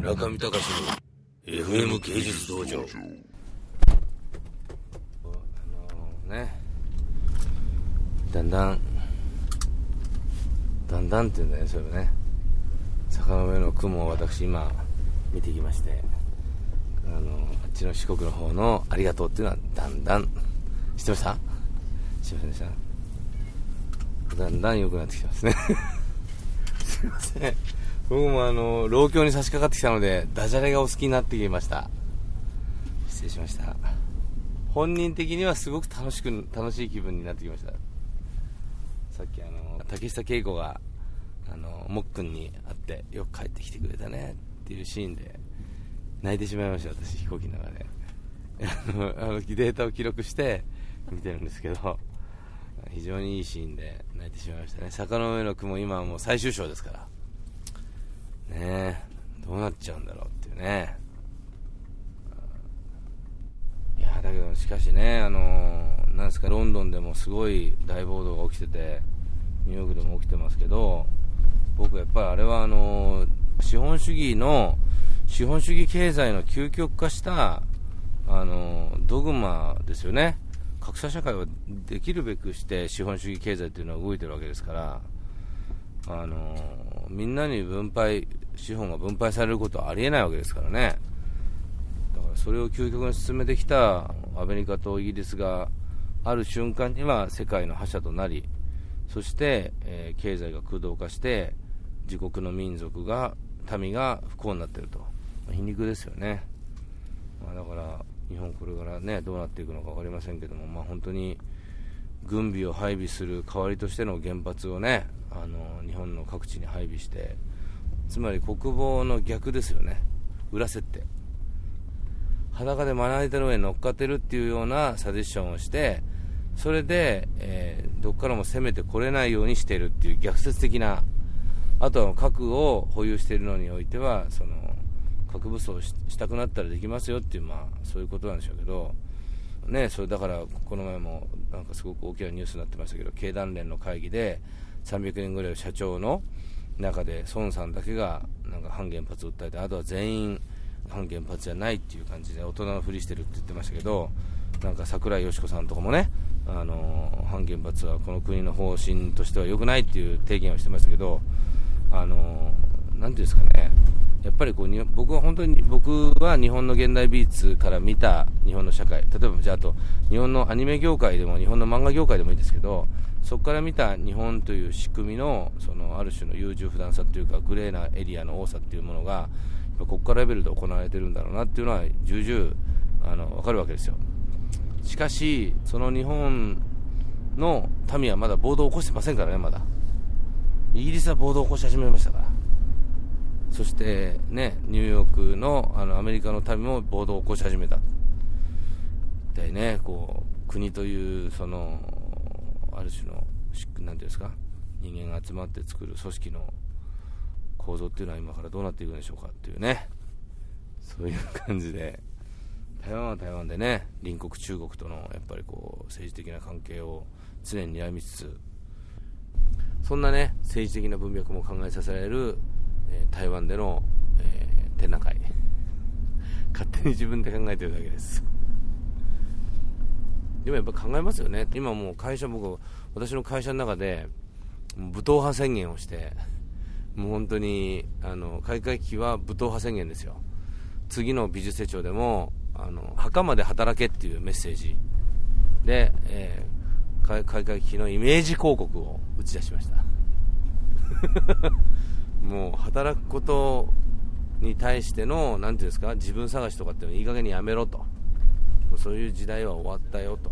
中見隆の FM 芸術道場。あのねだんだんだんだんっていうんだよねそれね。坂の上の雲を私今見てきましてあのあっちの四国の方のありがとうっていうのはだんだん知ってました？知りませんでした？だんだん良くなってきてますね。すいません。僕もあの老境に差し掛かってきたのでダジャレがお好きになってきました。失礼しました。本人的にはすごく楽しく楽しい気分になってきました。さっきあの竹下恵子があのもっくんに会ってよく帰ってきてくれたねっていうシーンで泣いてしまいました私飛行機の中で。あのあのデータを記録して見てるんですけど非常にいいシーンで泣いてしまいましたね。坂の上の雲今はもう最終章ですから。ね。どうなっちゃうんだろうっていうね。いやだけどしかしねあのなんですかロンドンでもすごい大暴動が起きててニューヨークでも起きてますけど僕やっぱりあれはあの資本主義の資本主義経済の究極化したあのドグマですよね。格差社会はできるべくして資本主義経済っていうのは動いてるわけですからあのみんなに分配資本が分配されることはありえないわけですからね。だからそれを究極に進めてきたアメリカとイギリスがある瞬間には世界の覇者となりそして、えー経済が空洞化して自国の民族が民が不幸になっていると、皮肉ですよね、まあ、だから日本これからねどうなっていくのか分かりませんけども、まあ、本当に軍備を配備する代わりとしての原発をねあの日本の各地に配備してつまり国防の逆ですよね。裏設定。裸でまな板の上に乗っかってるっていうようなサジェッションをしてそれで、えーどっからも攻めてこれないようにしているっていう逆説的なあとは核を保有しているのにおいてはその核武装ししたくなったらできますよっていう、まあ、そういうことなんでしょうけど、ね、それだからこの前もなんかすごく大きなニュースになってましたけど経団連の会議で300人ぐらいの社長の中で孫さんだけがなんか反原発を訴えてあとは全員反原発じゃないっていう感じで大人のふりしてるって言ってましたけどなんか桜井よし子さんとかもねあの反原発はこの国の方針としては良くないっていう提言をしてましたけどあのなんていうんですかね。やっぱりこうに僕は本当に僕は日本の現代美術から見た日本の社会。例えばじゃああと日本のアニメ業界でも日本の漫画業界でもいいですけどそこから見た日本という仕組みのそのある種の優柔不断さというかグレーなエリアの多さっていうものが国家レベルで行われてるんだろうなっていうのは重々あの分かるわけですよ。しかしその日本の民はまだ暴動を起こしてませんからねまだ。イギリスは暴動を起こし始めましたから。そしてねニューヨークのあのアメリカの民も暴動を起こし始めた。一体ねこう国というそのる種のしなんていうんですか？人間が集まって作る組織の構造っていうのは今からどうなっていくんでしょうかっていうね。そういう感じで。台湾は台湾でね隣国中国とのやっぱりこう政治的な関係を常に睨みつつそんなね政治的な文脈も考えさせられる、えー台湾での、えー展覧会。勝手に自分で考えてるだけです。でもやっぱ考えますよね。今もう会社僕私の会社の中で武闘派宣言をしてもう本当にあの開会期は武闘派宣言ですよ。次の美術手帳でもあの墓まで働けっていうメッセージ。で、えー開会期のイメージ広告を打ち出しました。もう働くことに対してのなんていうんですか自分探しとかっていうのいい加減にやめろと。もうそういう時代は終わったよと。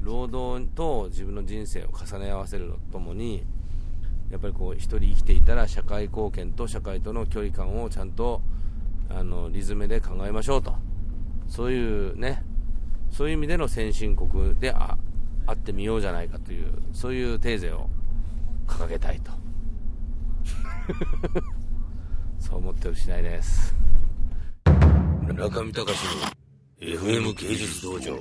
労働と自分の人生を重ね合わせるのともにやっぱりこう一人生きていたら社会貢献と社会との距離感をちゃんとあのリズムで考えましょうと。そういうねそういう意味での先進国でああってみようじゃないかというそういうテーゼを掲げたいと。そう思ってる次第です。中見隆の FM 芸術道場。